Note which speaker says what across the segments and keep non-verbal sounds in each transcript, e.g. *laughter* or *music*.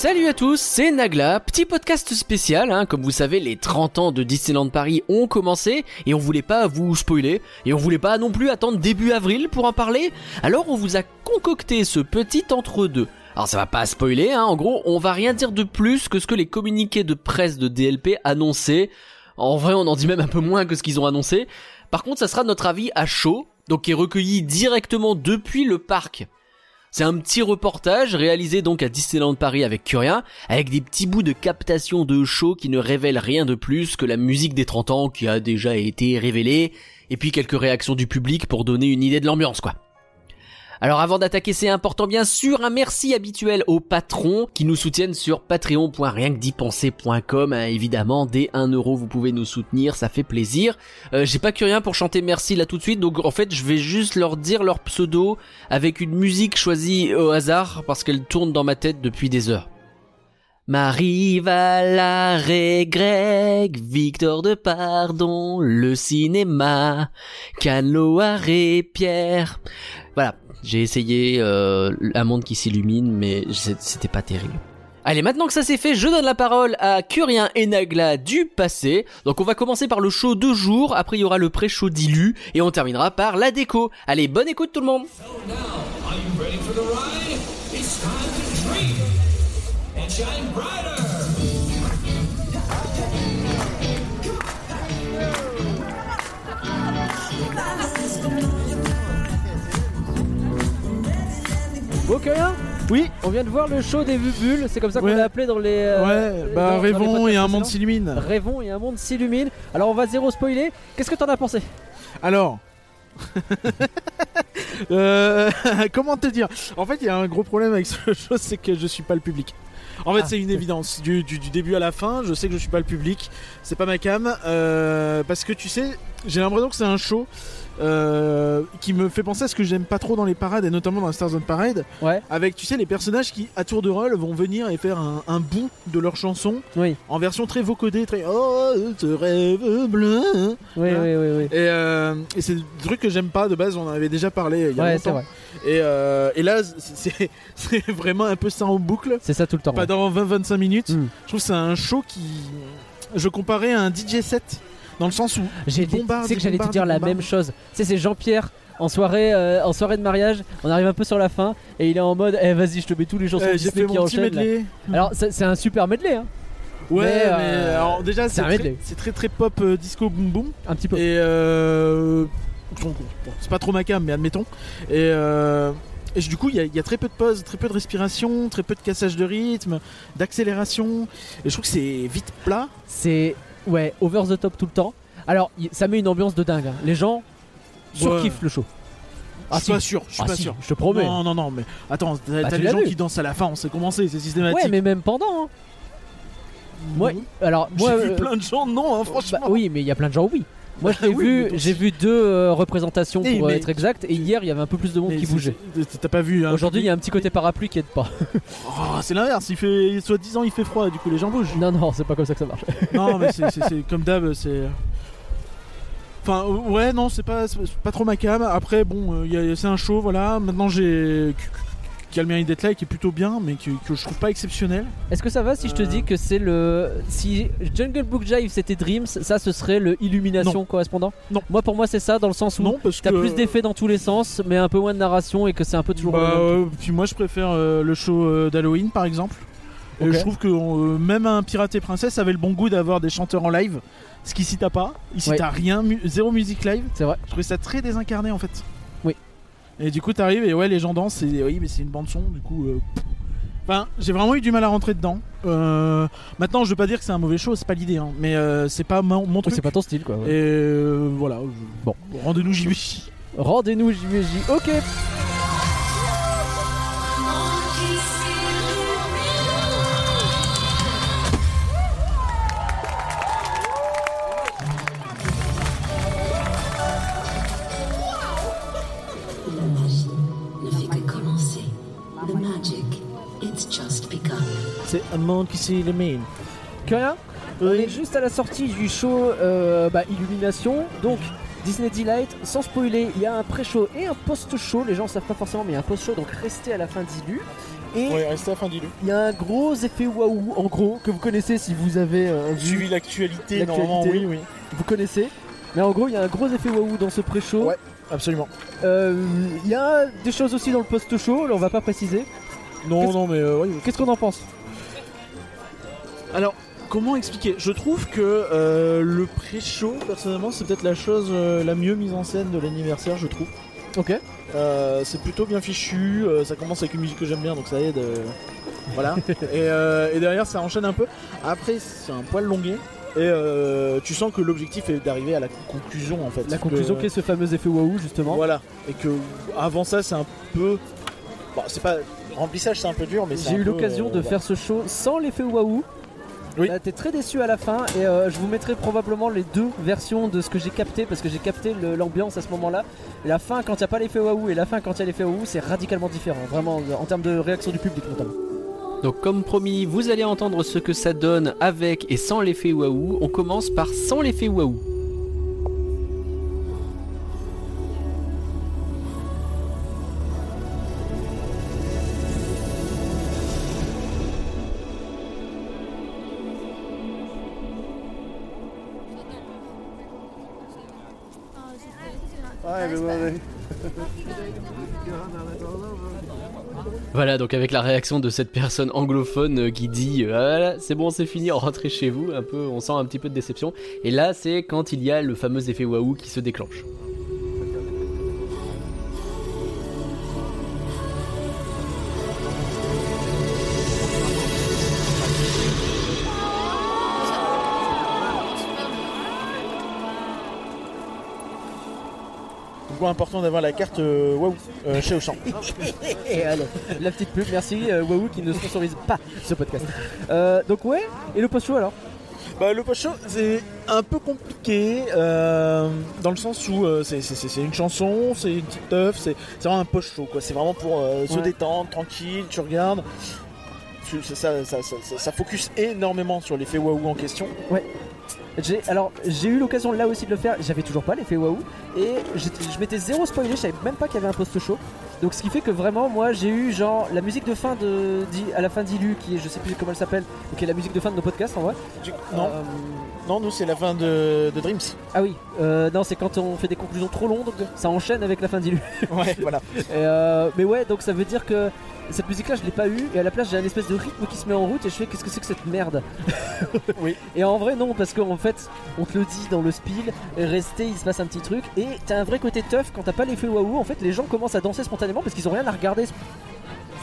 Speaker 1: Salut à tous, c'est Nagla, petit podcast spécial, hein. comme vous savez les 30 ans de Disneyland Paris ont commencé et on voulait pas vous spoiler et on voulait pas non plus attendre début avril pour en parler, alors on vous a concocté ce petit entre-deux. Alors ça va pas spoiler, hein. en gros on va rien dire de plus que ce que les communiqués de presse de DLP annonçaient, en vrai on en dit même un peu moins que ce qu'ils ont annoncé, par contre ça sera notre avis à chaud, donc qui est recueilli directement depuis le parc. C'est un petit reportage réalisé donc à Disneyland Paris avec Curien, avec des petits bouts de captation de show qui ne révèlent rien de plus que la musique des 30 ans qui a déjà été révélée, et puis quelques réactions du public pour donner une idée de l'ambiance quoi. Alors avant d'attaquer, c'est important bien sûr un merci habituel aux patrons qui nous soutiennent sur patreon.rienquedipenser.com. Hein, évidemment, dès 1 euro vous pouvez nous soutenir, ça fait plaisir. Euh, J'ai pas que rien pour chanter merci là tout de suite, donc en fait je vais juste leur dire leur pseudo avec une musique choisie au hasard parce qu'elle tourne dans ma tête depuis des heures. Marie Valaré, Greg, Victor de Pardon, le cinéma, Canoaré, Pierre. Voilà, j'ai essayé euh, un monde qui s'illumine, mais c'était pas terrible. Allez, maintenant que ça c'est fait, je donne la parole à Curien et Nagla du passé. Donc on va commencer par le show de jour, après il y aura le pré-show dilu, et on terminera par la déco. Allez, bonne écoute tout le monde
Speaker 2: and shine brighter.
Speaker 3: Bon, Curien
Speaker 4: Oui,
Speaker 3: On vient de voir le show des bulles, c'est comme ça qu'on
Speaker 4: Ouais.
Speaker 3: l'a appelé dans les. euh,
Speaker 4: ouais,
Speaker 3: dans-
Speaker 4: bah
Speaker 3: dans les
Speaker 4: rêvons et un monde s'illumine.
Speaker 3: Rêvons et un monde s'illumine. Alors on va zéro spoiler. Qu'est-ce que t'en as pensé
Speaker 4: Alors. *laughs* Euh, *laughs* comment te dire? En fait, il y a un gros problème avec ce *laughs* chose, c'est que je suis pas le public. En fait,
Speaker 3: Ah.
Speaker 4: c'est une évidence. Du, du- du début à la fin, je sais que je suis pas le public. C'est pas ma cam. euh, parce que tu sais, j'ai l'impression que c'est un show euh, qui me fait penser à ce que j'aime pas trop dans les parades, et notamment dans la Star Zone Parade.
Speaker 3: Ouais.
Speaker 4: Avec, tu sais, les personnages qui, à tour de rôle, vont venir et faire un, un bout de leur chanson
Speaker 3: Oui.
Speaker 4: en version très vocodée, très Oh, ce rêve bleu.
Speaker 3: Oui,
Speaker 4: Hein
Speaker 3: oui, oui, oui.
Speaker 4: Et, euh, et c'est des trucs que j'aime pas de base, on en avait déjà parlé il y a
Speaker 3: Ouais,
Speaker 4: longtemps.
Speaker 3: vrai.
Speaker 4: Et, euh, et là, *laughs* c'est- vraiment un peu ça en boucle.
Speaker 3: C'est ça tout le temps.
Speaker 4: Pas
Speaker 3: ouais.
Speaker 4: dans 20-25 minutes.
Speaker 3: Mm.
Speaker 4: Je trouve que c'est un show qui. Je comparais à un DJ set. Dans le sens où.
Speaker 3: J'ai dit,
Speaker 4: bombarde,
Speaker 3: tu sais que j'allais te dire la même chose. Tu sais, c'est Jean-Pierre en soirée, euh, en soirée de mariage. On arrive un peu sur la fin et il est en mode, eh vas-y, je te mets tous les chansons
Speaker 4: Euh, J'ai fait
Speaker 3: qui
Speaker 4: mon petit
Speaker 3: là. Alors c'est un super medley, hein.
Speaker 4: Ouais,
Speaker 3: Mais,
Speaker 4: mais,
Speaker 3: euh,
Speaker 4: alors déjà,
Speaker 3: c'est
Speaker 4: très, très très pop euh, disco boom boom.
Speaker 3: un petit peu.
Speaker 4: Et bon, c'est pas trop ma cam, mais admettons. Et, et du coup, il y, a- il y a très peu de pauses, très peu de respiration, très peu de cassage de rythme, d'accélération. Et je trouve que c'est vite plat.
Speaker 3: C'est ouais, over the top tout le temps. Alors y- ça met une ambiance de dingue. hein. Les gens surkiffent le show.
Speaker 4: Je suis
Speaker 3: si.
Speaker 4: pas sûr, je suis
Speaker 3: Ah
Speaker 4: pas
Speaker 3: si,
Speaker 4: sûr.
Speaker 3: je te promets.
Speaker 4: Non, non, non, mais attends, t'as
Speaker 3: Bah,
Speaker 4: t'as
Speaker 3: tu
Speaker 4: les
Speaker 3: l'as
Speaker 4: gens
Speaker 3: vu.
Speaker 4: qui dansent à la fin, on sait comment c'est, systématique.
Speaker 3: Ouais, mais même pendant. hein. Moi,
Speaker 4: Mhm.
Speaker 3: alors
Speaker 4: J'ai
Speaker 3: moi,
Speaker 4: vu
Speaker 3: euh,
Speaker 4: plein de gens, non, hein, franchement.
Speaker 3: bah, oui, mais il y a plein de gens oui. Moi, j'ai
Speaker 4: Oui,
Speaker 3: vu, j'ai vu deux euh, représentations
Speaker 4: Eh,
Speaker 3: pour euh, être exact, et hier il y avait un peu plus de monde qui bougeait.
Speaker 4: T'as pas vu hein,
Speaker 3: Aujourd'hui, il y a un petit côté parapluie qui aide pas. *laughs*
Speaker 4: Oh, c'est l'inverse, il fait soit 10 ans il fait froid, du coup les gens bougent.
Speaker 3: non, non, c'est pas comme ça que ça marche. *laughs*
Speaker 4: non, mais c'est- comme d'hab, c'est. Enfin, ouais, non, c'est pas, pas trop ma cam. Après, bon, euh, c'est un show, voilà. Maintenant, j'ai. Qui a le mérite d'être là et qui est plutôt bien, mais que, que je trouve pas exceptionnel.
Speaker 3: Est-ce que ça va si je te dis que c'est le. Si Jungle Book Jive c'était Dreams, ça ce serait le Illumination correspondant?
Speaker 4: Non.
Speaker 3: Moi pour moi c'est ça dans le sens où
Speaker 4: Non, parce
Speaker 3: t'as
Speaker 4: que.
Speaker 3: plus d'effets dans tous les sens, mais un peu moins de narration et que c'est un peu toujours.
Speaker 4: Bah,
Speaker 3: le même
Speaker 4: puis moi, je préfère euh, le show euh, d'Halloween, par exemple. Et
Speaker 3: Ok.
Speaker 4: je trouve que euh, même un Pirate et Princesse avait le bon goût d'avoir des chanteurs en live. Ce qu'ici t'as pas. Ici
Speaker 3: Ouais.
Speaker 4: t'as rien, mu- zéro musique live.
Speaker 3: C'est vrai.
Speaker 4: Je trouvais ça très désincarné en fait. Et du coup, t'arrives et ouais, les gens dansent. Et oui, mais c'est une bande son. Du coup, euh, enfin, j'ai vraiment eu du mal à rentrer dedans. Euh, maintenant, je veux pas dire que c'est un mauvais show, c'est pas l'idée, hein, mais euh, c'est pas mon, truc.
Speaker 3: c'est pas ton style quoi. ouais.
Speaker 4: Et euh, voilà. je-
Speaker 3: Bon.
Speaker 4: rendez-nous JB.
Speaker 3: Rendez-nous JVJ. Ok.
Speaker 4: Un monde qui s'illumine.
Speaker 3: Que rien On est juste à la sortie du show euh, bah, Illumination. Donc Disney Delight, sans spoiler, il y a un pré-show et un post-show. Les gens savent pas forcément, mais il y a un post-show, donc restez à la fin d'Illu. Et
Speaker 4: Ouais, restez à fin d'île.
Speaker 3: il y a un gros effet waouh, en gros, que vous connaissez si vous avez euh, vu,
Speaker 4: Suivi l'actualité, normalement, oui, oui.
Speaker 3: vous connaissez. Mais en gros, il y a un gros effet waouh dans ce pré-show.
Speaker 4: Ouais. Absolument.
Speaker 3: Euh, Il y a des choses aussi dans le post-show, là on va pas préciser.
Speaker 4: Non, non, mais euh, oui.
Speaker 3: Qu'est-ce qu'on en pense?
Speaker 4: Alors, comment expliquer? Je trouve que euh, le pré-show, personnellement, c'est peut-être la chose euh, la mieux mise en scène de l'anniversaire, je trouve.
Speaker 3: Ok.
Speaker 4: Euh, c'est plutôt bien fichu, ça commence avec une musique que j'aime bien, donc ça aide. voilà. *laughs* et, et derrière, ça enchaîne un peu. Après, c'est un poil longué. Et tu sens que l'objectif est d'arriver à la conclusion en fait.
Speaker 3: La conclusion qui est ce fameux effet waouh justement.
Speaker 4: Voilà. Et que avant ça, c'est un peu. Bon, c'est pas. Remplissage, c'est un peu dur, mais c'est
Speaker 3: J'ai eu l'occasion de
Speaker 4: voilà.
Speaker 3: faire ce show sans l'effet waouh.
Speaker 4: Oui.
Speaker 3: T'es très déçu à la fin et euh, je vous mettrai probablement les deux versions de ce que j'ai capté parce que j'ai capté le- l'ambiance à ce moment-là. La fin quand il n'y a pas l'effet waouh et la fin quand il y a l'effet waouh, c'est radicalement différent, vraiment en termes de réaction du public notamment.
Speaker 1: Donc comme promis, vous allez entendre ce que ça donne avec et sans l'effet waouh. On commence par sans l'effet waouh. *laughs* Voilà, donc avec la réaction de cette personne anglophone euh, qui dit euh, Ah, voilà, c'est bon, c'est fini, rentrez chez vous. Un peu, on sent un petit peu de déception. Et là, c'est quand il y a le fameux effet waouh qui se déclenche.
Speaker 4: Ouais, important d'avoir la carte euh, Waouh euh, chez Auchan. *laughs*
Speaker 3: Et allez, la petite pub, merci euh, Waouh qui ne sponsorise pas ce podcast. Euh, donc ouais, et le post-show alors?
Speaker 4: Bah, le post-show, c'est un peu compliqué euh, dans le sens où euh, c'est- c'est c'est une chanson, c'est une petite teuf, c'est c'est vraiment un post-show quoi. C'est vraiment pour euh, se
Speaker 3: Ouais.
Speaker 4: détendre, tranquille, tu regardes. Tu- ça, ça, ça, ça- ça- ça focus énormément sur l'effet waouh en question.
Speaker 3: J'ai alors j'ai eu l'occasion là aussi de le faire. J'avais toujours pas l'effet waouh et je m'étais zéro spoilé. Je savais même pas qu'il y avait un post show. Donc ce qui fait que vraiment moi j'ai eu genre la musique de fin de à la fin d'Ilu qui est je sais plus comment elle s'appelle qui est la musique de fin de nos podcasts en vrai.
Speaker 4: Tu- Non,
Speaker 3: Euh,
Speaker 4: non, nous c'est la fin de, de Dreams.
Speaker 3: ah oui euh, non c'est quand on fait des conclusions trop longues donc ça enchaîne avec la fin d'Ilu. *laughs*
Speaker 4: Ouais, voilà.
Speaker 3: Et, euh, mais ouais donc ça veut dire que cette musique là je l'ai pas eu et à la place j'ai un espèce de rythme qui se met en route et je fais qu'est-ce que c'est que cette merde? *laughs*
Speaker 4: Oui.
Speaker 3: Et en vrai non parce qu'en fait on te le dit dans le spiel, restez il se passe un petit truc et t'as un vrai côté tough quand t'as pas l'effet waouh en fait les gens commencent à danser spontanément parce qu'ils ont rien à regarder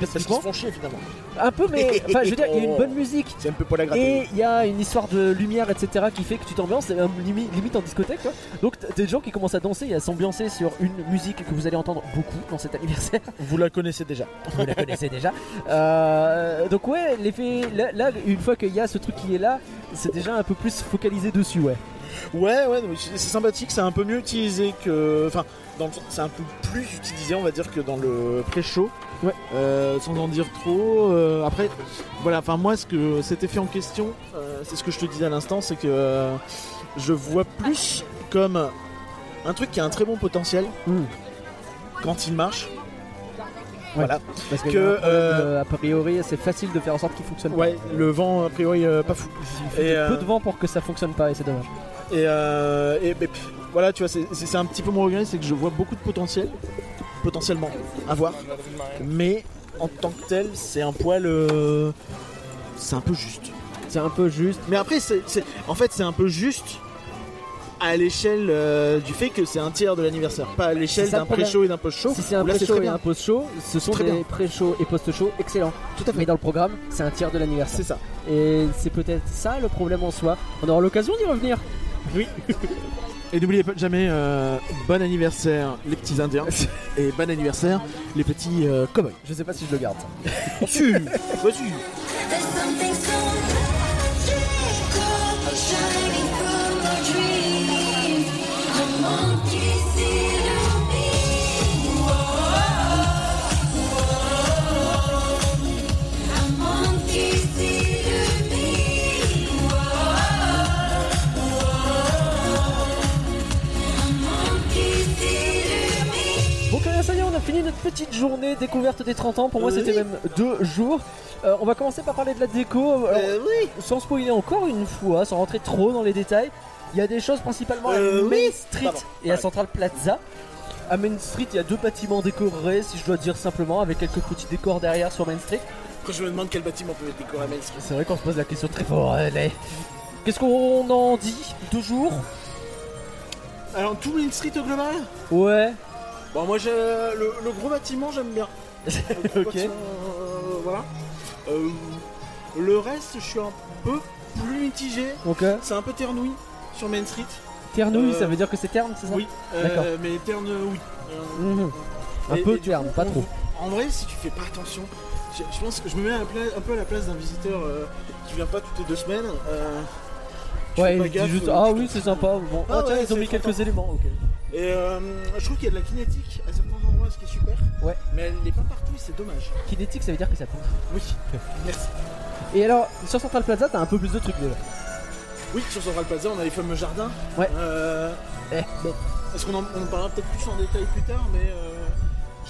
Speaker 4: Parce qu'ils se font chier finalement.
Speaker 3: un peu mais *laughs* enfin je veux dire il y a une bonne musique
Speaker 4: C'est un peu la
Speaker 3: et il y a une histoire de lumière etc qui fait que tu t'ambiances c'est un limi- limite en discothèque quoi. donc des gens qui commencent à danser et à s'ambiancer sur une musique que vous allez entendre beaucoup dans cet anniversaire *laughs*
Speaker 4: Vous la connaissez déjà.
Speaker 3: vous la connaissez déjà. Euh, donc ouais, l'effet là, là, une fois qu'il y a ce truc qui est là, c'est déjà un peu plus focalisé dessus, ouais.
Speaker 4: Ouais, ouais, c'est sympathique, c'est un peu mieux utilisé que. Enfin, dans le- c'est un peu plus utilisé, on va dire, que dans le pré-show.
Speaker 3: Ouais.
Speaker 4: Euh, sans en dire trop. euh, après, voilà, enfin, moi, ce que cet effet en question, euh, c'est ce que je te disais à l'instant, c'est que je vois plus comme un truc qui a un très bon potentiel
Speaker 3: Mm.
Speaker 4: quand il marche.
Speaker 3: Ouais.
Speaker 4: Voilà.
Speaker 3: Parce que, a
Speaker 4: euh,
Speaker 3: priori, c'est facile de faire en sorte qu'il fonctionne
Speaker 4: Ouais, le vent, a priori, euh, pas fou.
Speaker 3: Il suffit
Speaker 4: Et,
Speaker 3: de peu
Speaker 4: euh,
Speaker 3: de vent pour que ça fonctionne pas et c'est dommage.
Speaker 4: Et, euh, et, voilà, tu vois, c'est- un petit peu mon regret, c'est que je vois beaucoup de potentiel, potentiellement, à voir. Mais en tant que tel, c'est un poil. euh, c'est un peu juste.
Speaker 3: C'est un peu juste.
Speaker 4: Mais après, c'est en fait, c'est un peu juste à l'échelle euh, du fait que c'est un tiers de l'anniversaire, pas à l'échelle d'un pré-show et d'un post-show.
Speaker 3: Si c'est un pré-show et un post-show, ce sont
Speaker 4: Très
Speaker 3: des pré-show et post-show excellents.
Speaker 4: Tout à fait.
Speaker 3: Mais dans le programme, c'est un tiers de l'anniversaire.
Speaker 4: C'est ça.
Speaker 3: Et c'est peut-être ça le problème en soi. On aura l'occasion d'y revenir.
Speaker 4: Oui. *laughs* Et n'oubliez pas jamais, euh, bon anniversaire les petits indiens *laughs* et bon anniversaire les petits euh, cowboys.
Speaker 3: Je sais pas si je le garde. *laughs*
Speaker 4: Vas-y,
Speaker 3: petite journée découverte des 30 ans. Pour moi,
Speaker 4: Oui.
Speaker 3: c'était même deux jours. Euh, on va commencer par parler de la déco. Alors,
Speaker 4: Euh, oui.
Speaker 3: sans spoiler encore une fois, sans rentrer trop dans les détails, il y a des choses principalement à
Speaker 4: Euh,
Speaker 3: Main
Speaker 4: oui.
Speaker 3: Street
Speaker 4: Pardon.
Speaker 3: et à. Central Plaza. À Main Street, il y a deux bâtiments décorés, si je dois dire simplement, avec quelques petits décors derrière sur Main Street.
Speaker 4: Après, je me demande quel bâtiment peut être décoré à Main Street.
Speaker 3: C'est vrai qu'on se pose la question très fort. allez. Qu'est-ce qu'on en dit Deux jours
Speaker 4: Alors, tout Main Street au global?
Speaker 3: Ouais.
Speaker 4: Bon, moi, j'ai le, le gros bâtiment, j'aime bien. *laughs* Le
Speaker 3: Ok.
Speaker 4: bâtiment, euh, voilà. Euh, le reste, je suis un peu plus mitigé.
Speaker 3: Donc,
Speaker 4: C'est un peu ternouille sur Main Street.
Speaker 3: Ternouille,
Speaker 4: Euh,
Speaker 3: ça veut dire que c'est terne, c'est ça
Speaker 4: Oui, euh,
Speaker 3: D'accord.
Speaker 4: mais terne, oui.
Speaker 3: Mhm. Un
Speaker 4: et-
Speaker 3: peu
Speaker 4: et
Speaker 3: terne,
Speaker 4: coup,
Speaker 3: pas
Speaker 4: on-
Speaker 3: trop.
Speaker 4: En vrai, si tu fais pas attention, je, je pense que je me mets un peu à la place d'un visiteur qui vient pas toutes les deux semaines. tu
Speaker 3: Ouais,
Speaker 4: fais pas gaffe,
Speaker 3: juste Ah oui, c'est sympa. Bon,
Speaker 4: Ah
Speaker 3: tiens,
Speaker 4: ouais,
Speaker 3: ils ont mis quelques éléments. Ok.
Speaker 4: Et euh, je trouve qu'il y a de la kinétique à certains endroits, ce qui est super.
Speaker 3: Ouais.
Speaker 4: Mais elle n'est pas partout, et c'est dommage.
Speaker 3: Kinétique, ça veut dire que ça bouge.
Speaker 4: Oui, *laughs* merci.
Speaker 3: Et alors, sur Central Plaza, t'as un peu plus de trucs déjà.
Speaker 4: Oui, sur Central Plaza, on a les fameux jardins.
Speaker 3: Ouais.
Speaker 4: Euh,
Speaker 3: Eh.
Speaker 4: Bon, est-ce qu'on en, on en parlera peut-être plus en détail plus tard, mais euh,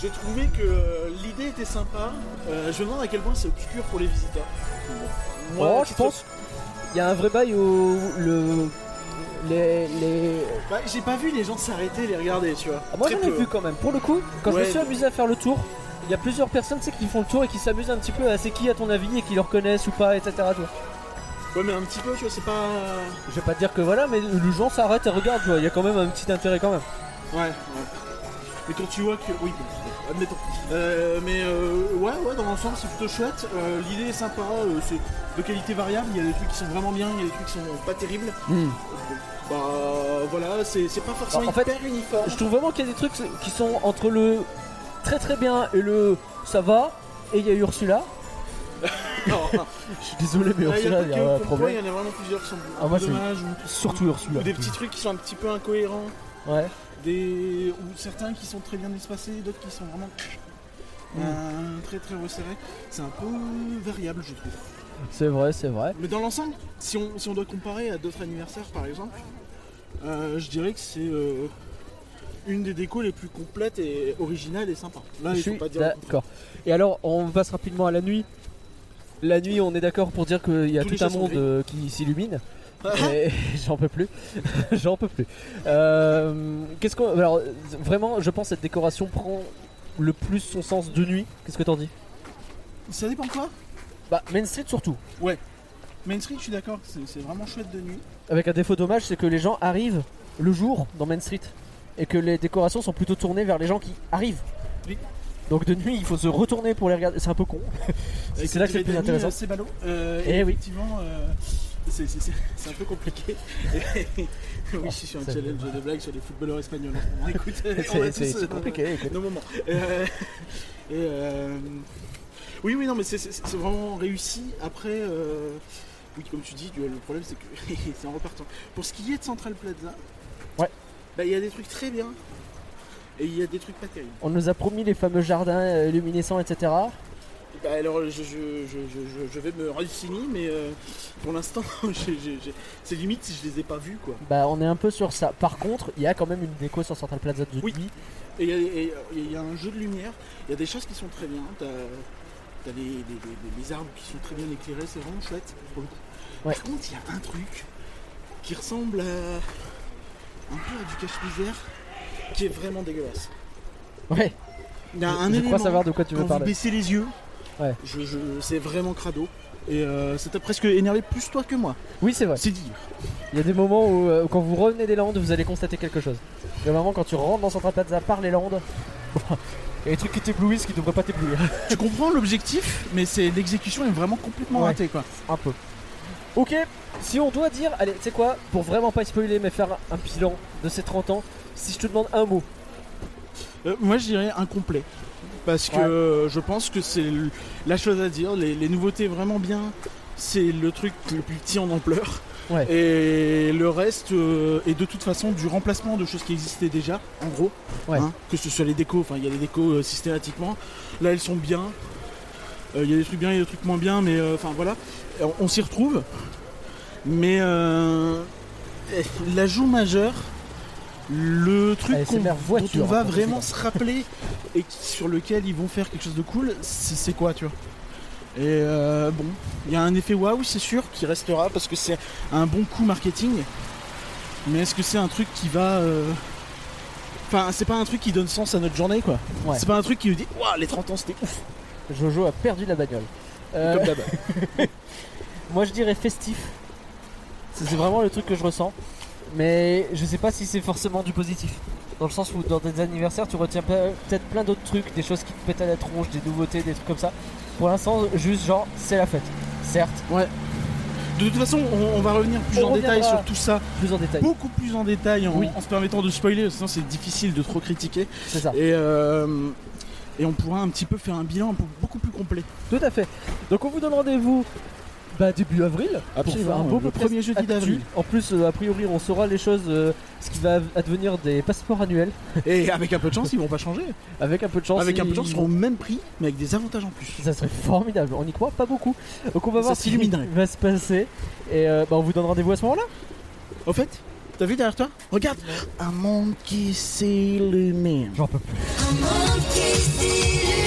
Speaker 4: j'ai trouvé que l'idée était sympa. Euh, je me demande à quel point c'est obscur pour les visiteurs. Bon, moi,
Speaker 3: oh, je pense. Il y a un vrai bail où le. Les. les...
Speaker 4: Bah, j'ai pas vu les gens s'arrêter, les regarder, tu vois.
Speaker 3: Ah, moi
Speaker 4: Très
Speaker 3: j'en ai
Speaker 4: peu.
Speaker 3: vu quand même. Pour le coup, quand je me suis amusé à faire le tour, il y a plusieurs personnes tu sais, qui font le tour et qui s'amusent un petit peu à c'est qui à ton avis et qui le reconnaissent ou pas, etc. tu vois.
Speaker 4: Ouais, mais un petit peu, tu vois, c'est pas.
Speaker 3: Je vais pas te dire que voilà, mais les gens s'arrêtent et regardent, tu vois. Il y a quand même un petit intérêt quand même.
Speaker 4: Ouais, ouais. Mais quand tu vois que. Oui, bon, admettons. Euh, mais euh, ouais, ouais, dans l'ensemble, c'est plutôt chouette. Euh, L'idée est sympa, euh, c'est de qualité variable. Il y a des trucs qui sont vraiment bien, il y a des trucs qui sont pas terribles. Bah voilà, c'est pas forcément
Speaker 3: Hmm. Fait,
Speaker 4: hyper uniforme.
Speaker 3: Je trouve vraiment qu'il y a des trucs qui sont entre le très très bien et le ça va. Et il y a Ursula. *laughs* *laughs* Je suis désolé, mais
Speaker 4: là, il y a
Speaker 3: Ursula, il y a un problème.
Speaker 4: il y en a vraiment plusieurs qui sont
Speaker 3: Ah, moi,
Speaker 4: dommages ou,
Speaker 3: Surtout Ursula.
Speaker 4: ou des petits trucs qui sont un petit peu incohérents.
Speaker 3: Ouais.
Speaker 4: Des, ou certains qui sont très bien espacés, d'autres qui sont vraiment
Speaker 3: Hmm.
Speaker 4: euh, très très resserrés. C'est un peu variable, je trouve.
Speaker 3: C'est vrai, c'est vrai.
Speaker 4: Mais dans l'ensemble, si on, si on doit comparer à d'autres anniversaires par exemple, euh, je dirais que c'est euh, une des décos les plus complètes et originales et sympas. Là,
Speaker 3: Je
Speaker 4: il faut
Speaker 3: suis
Speaker 4: pas dire.
Speaker 3: d'accord. Et alors, on passe rapidement à la nuit. La nuit, on est d'accord pour dire qu'il y a
Speaker 4: Tous
Speaker 3: tout un monde qui s'illumine. Et *laughs* J'en peux plus. *laughs* J'en peux plus. Euh, Qu'est-ce qu'on. Alors, vraiment, je pense que cette décoration prend le plus son sens de nuit. Qu'est-ce que t'en dis?
Speaker 4: Ça dépend quoi?
Speaker 3: Bah, Main Street surtout.
Speaker 4: Main Street, je suis d'accord, c'est vraiment chouette de nuit.
Speaker 3: Avec un défaut dommage, c'est que les gens arrivent le jour dans Main Street. Et que les décorations sont plutôt tournées vers les gens qui arrivent.
Speaker 4: Oui.
Speaker 3: Donc de nuit, il faut se retourner pour les regarder. C'est un peu con. C'est là que c'est le plus intéressant.
Speaker 4: euh, C'est ballot. Euh,
Speaker 3: Eh
Speaker 4: et
Speaker 3: oui.
Speaker 4: effectivement, euh, c'est- un peu compliqué. *laughs* oui, je suis un challenge de blagues sur les footballeurs espagnols. Écoute, *laughs*
Speaker 3: C'est
Speaker 4: euh,
Speaker 3: compliqué.
Speaker 4: nos moments. Euh, et euh, oui, oui, non, mais c'est- vraiment réussi. Après, euh, oui, comme tu dis, le problème c'est que *laughs* c'est en repartant. Pour ce qui est de Central Plaza,
Speaker 3: Ouais.
Speaker 4: bah, il y a des trucs très bien et il y a des trucs pas terribles.
Speaker 3: On nous a promis les fameux jardins luminescents, etc.
Speaker 4: Bah, alors, je, je, je, je, je- je vais me renseigner, mais euh, pour l'instant, *laughs* c'est limite si je les ai pas vus, quoi.
Speaker 3: Bah, on est un peu sur ça. Par contre, il y a quand même une déco sur Central Plaza de
Speaker 4: Oui.
Speaker 3: nuit.
Speaker 4: Et il y, a- y un jeu de lumière, il y a des choses qui sont très bien. T'as as les, les- les- les arbres qui sont très bien éclairés, c'est vraiment chouette. pour le coup.
Speaker 3: Ouais.
Speaker 4: Par contre, il y a un truc qui ressemble à un peu à du cache-misère qui est vraiment dégueulasse.
Speaker 3: Ouais,
Speaker 4: Il y a un
Speaker 3: je
Speaker 4: élément,
Speaker 3: crois savoir de quoi tu
Speaker 4: quand
Speaker 3: veux
Speaker 4: vous
Speaker 3: parler.
Speaker 4: baissez les yeux,
Speaker 3: Ouais.
Speaker 4: je, je- c'est vraiment crado. Et euh, ça t'a presque énervé plus toi que moi.
Speaker 3: Oui, c'est vrai.
Speaker 4: C'est dire.
Speaker 3: Il y a des moments où, euh, quand vous revenez des Landes, vous allez constater quelque chose. Il y a un moment quand tu rentres dans Central Plaza par les Landes, *laughs* il y a des trucs qui t'éblouissent qui devraient pas t'éblouir. *laughs*
Speaker 4: tu comprends l'objectif, mais c'est l'exécution est vraiment complètement
Speaker 3: Ouais.
Speaker 4: ratée quoi.
Speaker 3: un peu. Ok, si on doit dire, allez, tu sais quoi, pour vraiment pas spoiler, mais faire un bilan de ces 30 ans, si je te demande un mot,
Speaker 4: Euh, moi je dirais incomplet. Parce que
Speaker 3: Ouais.
Speaker 4: euh, je pense que c'est la chose à dire. Les, les nouveautés vraiment bien, c'est le truc le plus petit en ampleur.
Speaker 3: Ouais.
Speaker 4: Et le reste euh, est de toute façon du remplacement de choses qui existaient déjà, en gros.
Speaker 3: Ouais.
Speaker 4: Hein, que ce soit les décos, enfin il y a les décos euh, systématiquement. Là elles sont bien. Euh, Il y a des trucs bien, il y a des trucs moins bien, mais enfin voilà. On, on s'y retrouve. Mais euh, l'ajout majeur, Le truc
Speaker 3: voiture,
Speaker 4: dont on va
Speaker 3: fait,
Speaker 4: vraiment se rappeler et sur lequel ils vont faire quelque chose de cool, c'est quoi, tu vois? Et euh, bon, il y a un effet waouh, c'est sûr, qui restera parce que c'est un bon coup marketing. Mais est-ce que c'est un truc qui va. euh, Enfin, c'est pas un truc qui donne sens à notre journée, quoi?
Speaker 3: Ouais.
Speaker 4: C'est pas un truc qui nous dit Waouh, les 30 ans c'était ouf,
Speaker 3: Jojo a perdu la bagnole. Euh,
Speaker 4: comme *laughs*
Speaker 3: moi je dirais festif. C'est vraiment le truc que je ressens. Mais je sais pas si c'est forcément du positif. Dans le sens où dans des anniversaires tu retiens pe- peut-être plein d'autres trucs, des choses qui te pètent à la tronche, des nouveautés, des trucs comme ça. Pour l'instant, juste genre c'est la fête. Certes,
Speaker 4: De toute façon, on, on va revenir plus
Speaker 3: On
Speaker 4: en détail sur tout ça,
Speaker 3: plus en détail.
Speaker 4: beaucoup plus en détail en,
Speaker 3: Oui.
Speaker 4: en se permettant de spoiler, sinon c'est difficile de trop critiquer.
Speaker 3: C'est ça.
Speaker 4: Et, euh, et on pourra un petit peu faire un bilan beaucoup plus complet.
Speaker 3: Tout à fait. Donc on vous donne rendez-vous bah, début avril. pour
Speaker 4: Absolument,
Speaker 3: faire un beau
Speaker 4: le
Speaker 3: podcast
Speaker 4: premier jeudi d'avril.
Speaker 3: En plus, euh, a priori, on saura les choses, euh, ce qui va advenir des passeports annuels. *laughs*
Speaker 4: Et avec un peu de chance, ils vont pas changer.
Speaker 3: Avec un peu de chance.
Speaker 4: Avec un peu de
Speaker 3: ils-
Speaker 4: chance, ils seront au même prix, mais avec des avantages en plus.
Speaker 3: Ça serait formidable, on y croit pas beaucoup. Donc on va
Speaker 4: Ça
Speaker 3: voir ce qui va se passer. Et euh, bah, on vous donne rendez-vous à ce moment-là.
Speaker 4: Au fait, t'as vu derrière toi Regarde Un monde qui s'illumine.
Speaker 3: J'en peux plus.
Speaker 5: A monkey see